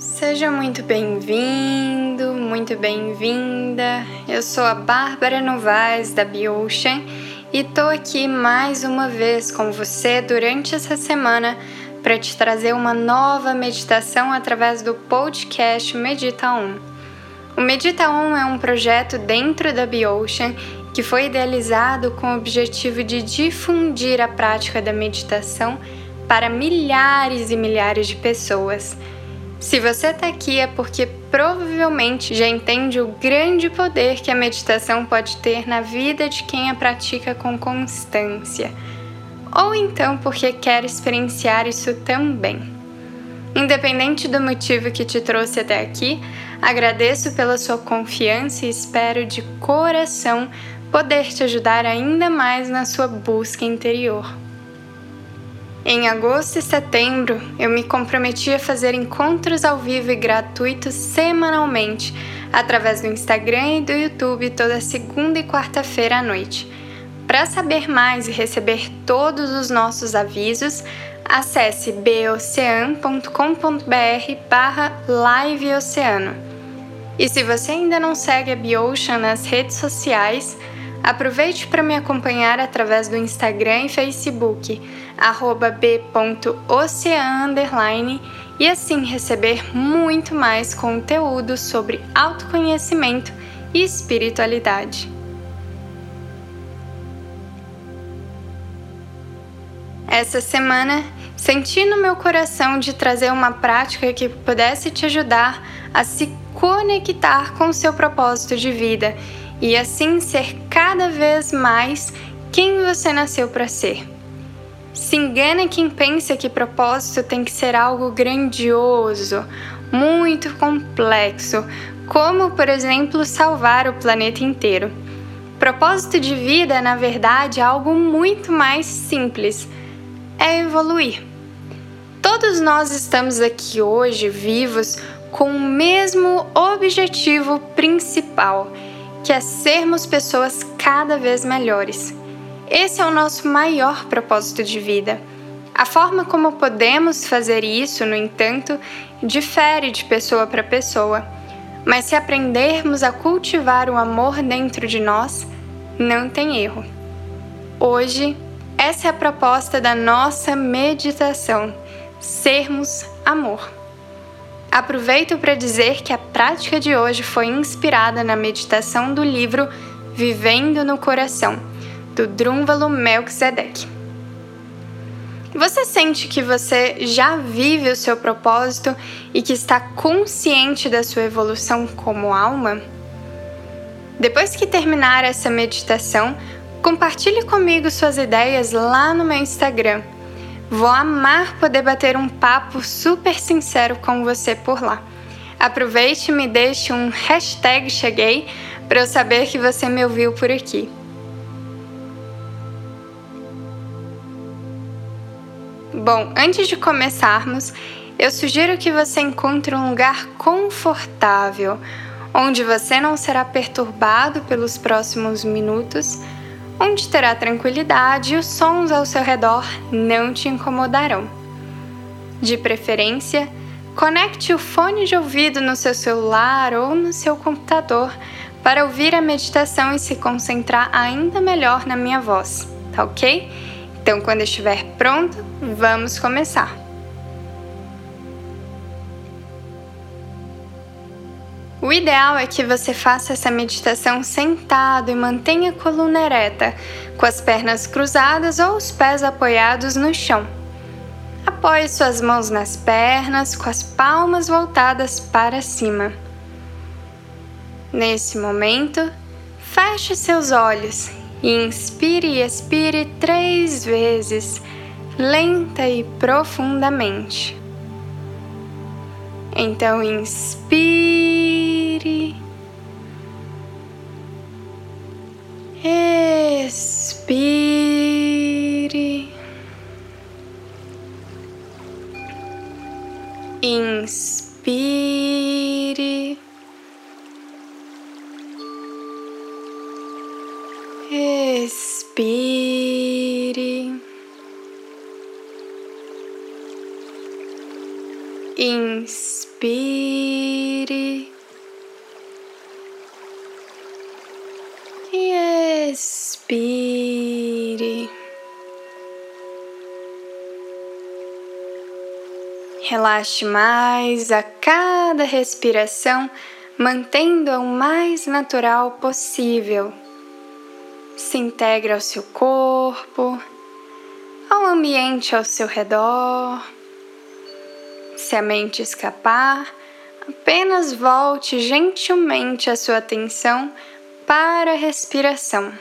Seja muito bem-vindo, muito bem-vinda. Eu sou a Bárbara Novaes da Biocean e tô aqui mais uma vez com você durante essa semana para te trazer uma nova meditação através do podcast Medita 1. O Medita 1 é um projeto dentro da Biocean que foi idealizado com o objetivo de difundir a prática da meditação para milhares e milhares de pessoas. Se você está aqui é porque provavelmente já entende o grande poder que a meditação pode ter na vida de quem a pratica com constância, ou então porque quer experienciar isso também. Independente do motivo que te trouxe até aqui, agradeço pela sua confiança e espero de coração poder te ajudar ainda mais na sua busca interior. Em agosto e setembro, eu me comprometi a fazer encontros ao vivo e gratuitos semanalmente, através do Instagram e do YouTube toda segunda e quarta-feira à noite. Para saber mais e receber todos os nossos avisos, acesse bocean.com.br barra liveoceano. E se você ainda não segue a Biocean nas redes sociais, Aproveite para me acompanhar através do Instagram e Facebook, b.ocean e assim receber muito mais conteúdo sobre autoconhecimento e espiritualidade. Essa semana, senti no meu coração de trazer uma prática que pudesse te ajudar a se conectar com o seu propósito de vida e assim ser cada vez mais quem você nasceu para ser. Se engana quem pensa que propósito tem que ser algo grandioso, muito complexo, como, por exemplo, salvar o planeta inteiro. Propósito de vida, na verdade, é algo muito mais simples: é evoluir. Todos nós estamos aqui hoje vivos com o mesmo objetivo principal que é sermos pessoas cada vez melhores. Esse é o nosso maior propósito de vida. A forma como podemos fazer isso, no entanto, difere de pessoa para pessoa. Mas se aprendermos a cultivar o amor dentro de nós, não tem erro. Hoje, essa é a proposta da nossa meditação: sermos amor. Aproveito para dizer que a prática de hoje foi inspirada na meditação do livro Vivendo no Coração, do Drúnvalo Melchizedek. Você sente que você já vive o seu propósito e que está consciente da sua evolução como alma? Depois que terminar essa meditação, compartilhe comigo suas ideias lá no meu Instagram Vou amar poder bater um papo super sincero com você por lá. Aproveite e me deixe um hashtag cheguei para eu saber que você me ouviu por aqui. Bom, antes de começarmos, eu sugiro que você encontre um lugar confortável, onde você não será perturbado pelos próximos minutos onde terá tranquilidade e os sons ao seu redor não te incomodarão. De preferência, conecte o fone de ouvido no seu celular ou no seu computador para ouvir a meditação e se concentrar ainda melhor na minha voz, tá ok? Então, quando estiver pronto, vamos começar. O ideal é que você faça essa meditação sentado e mantenha a coluna ereta, com as pernas cruzadas ou os pés apoiados no chão. Apoie suas mãos nas pernas, com as palmas voltadas para cima. Nesse momento, feche seus olhos e inspire e expire três vezes, lenta e profundamente. Então, inspire. Expire. Inspire. Relaxe mais a cada respiração, mantendo-a o mais natural possível. Se integra ao seu corpo, ao ambiente ao seu redor. Se a mente escapar, apenas volte gentilmente a sua atenção para a respiração.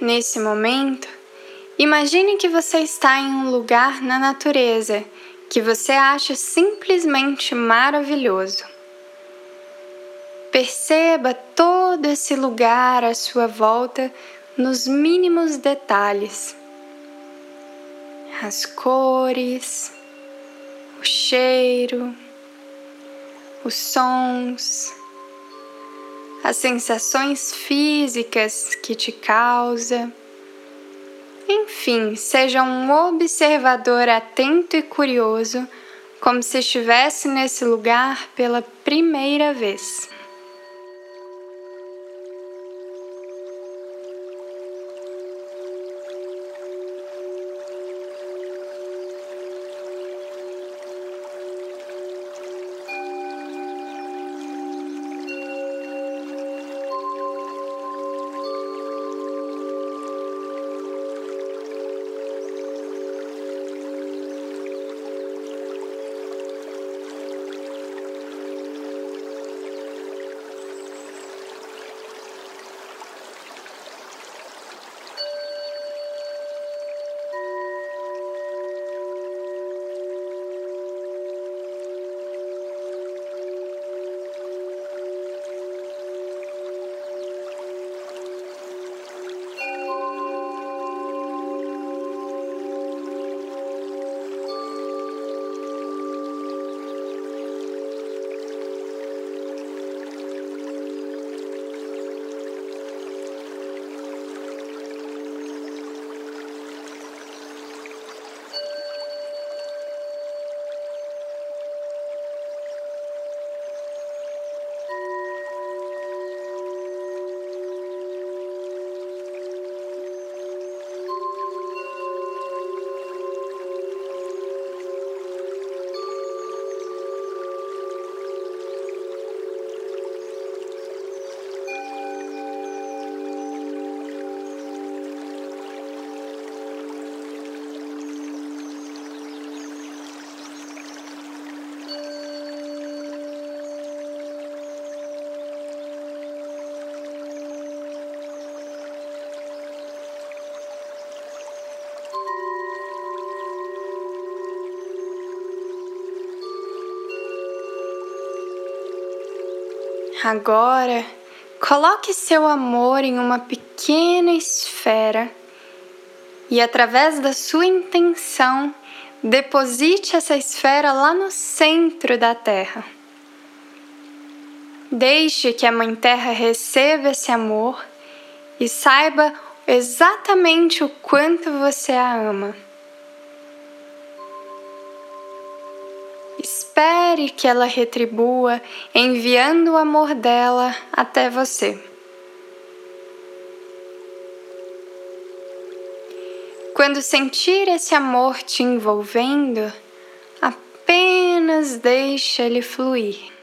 Nesse momento, imagine que você está em um lugar na natureza que você acha simplesmente maravilhoso. Perceba todo esse lugar à sua volta nos mínimos detalhes. As cores, o cheiro, os sons, as sensações físicas que te causa. Enfim, seja um observador atento e curioso, como se estivesse nesse lugar pela primeira vez. Agora, coloque seu amor em uma pequena esfera e, através da sua intenção, deposite essa esfera lá no centro da Terra. Deixe que a Mãe Terra receba esse amor e saiba exatamente o quanto você a ama. Espere que ela retribua enviando o amor dela até você. Quando sentir esse amor te envolvendo, apenas deixe ele fluir.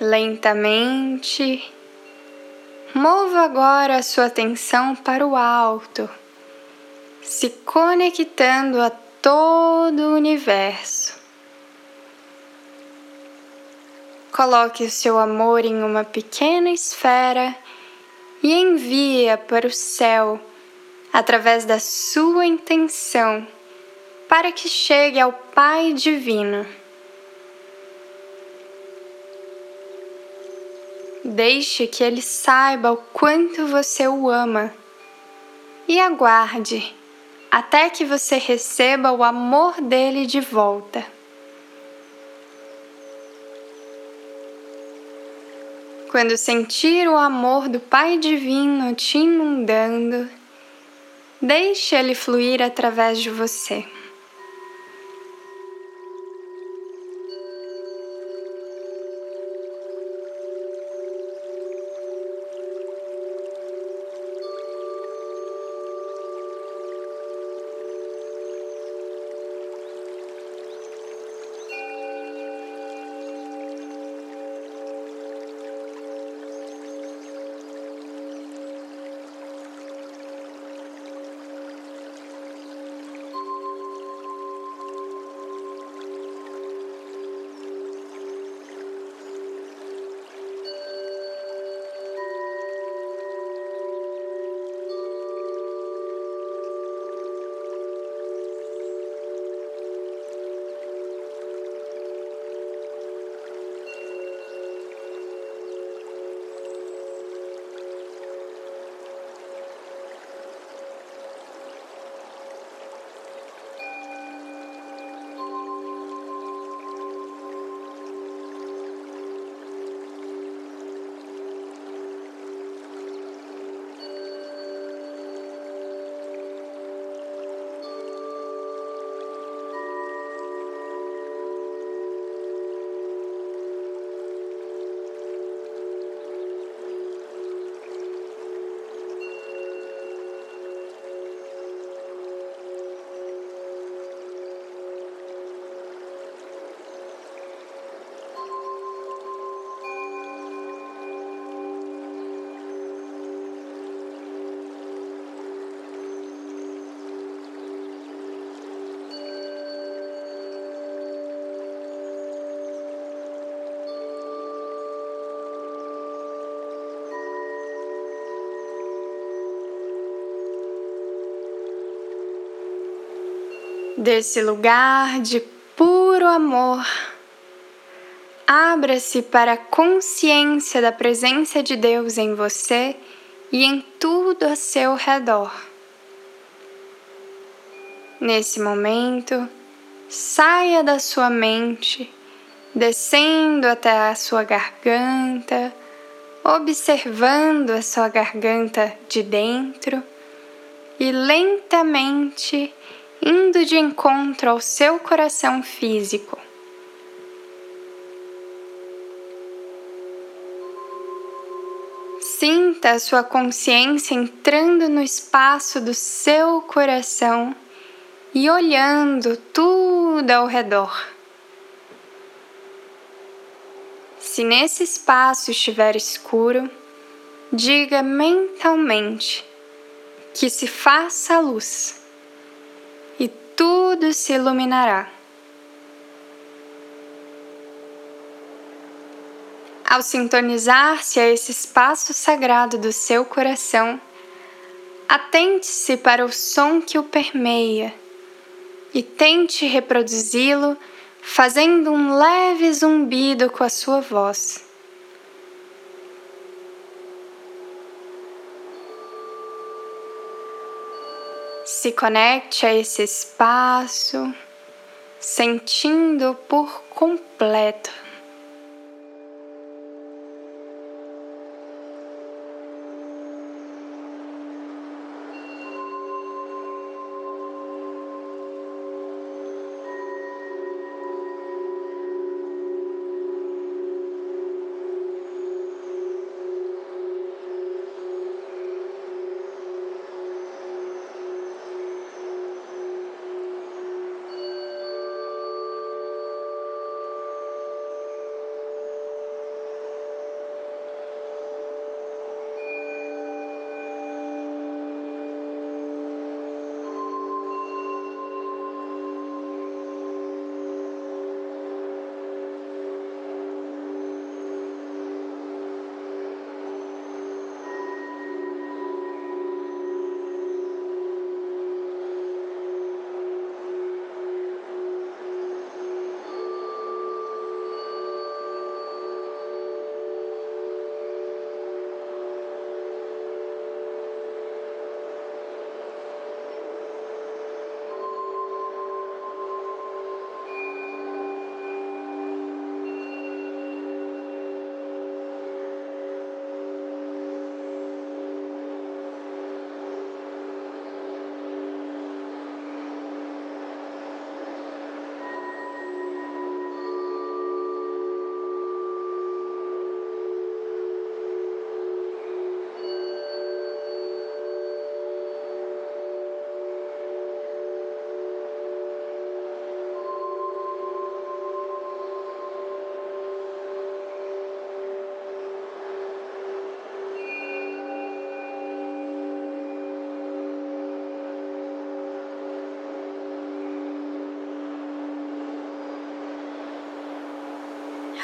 Lentamente, mova agora a sua atenção para o alto, se conectando a todo o universo. Coloque o seu amor em uma pequena esfera e envie-a para o céu através da sua intenção para que chegue ao Pai Divino. Deixe que ele saiba o quanto você o ama e aguarde até que você receba o amor dele de volta. Quando sentir o amor do Pai Divino te inundando, deixe ele fluir através de você. Desse lugar de puro amor, abra-se para a consciência da presença de Deus em você e em tudo a seu redor. Nesse momento, saia da sua mente, descendo até a sua garganta, observando a sua garganta de dentro e lentamente indo de encontro ao seu coração físico. Sinta a sua consciência entrando no espaço do seu coração e olhando tudo ao redor. Se nesse espaço estiver escuro, diga mentalmente que se faça luz tudo se iluminará. Ao sintonizar-se a esse espaço sagrado do seu coração, atente-se para o som que o permeia e tente reproduzi-lo fazendo um leve zumbido com a sua voz. Se conecte a esse espaço, sentindo por completo.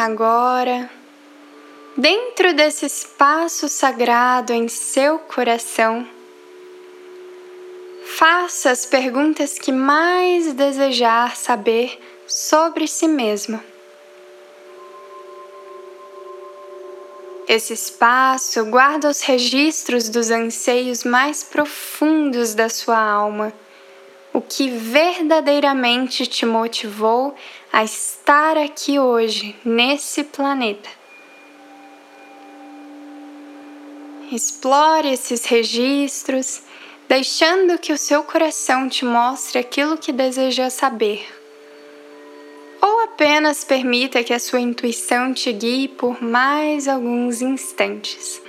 Agora, dentro desse espaço sagrado em seu coração, faça as perguntas que mais desejar saber sobre si mesmo. Esse espaço guarda os registros dos anseios mais profundos da sua alma o que verdadeiramente te motivou a estar aqui hoje, nesse planeta. Explore esses registros, deixando que o seu coração te mostre aquilo que deseja saber. Ou apenas permita que a sua intuição te guie por mais alguns instantes.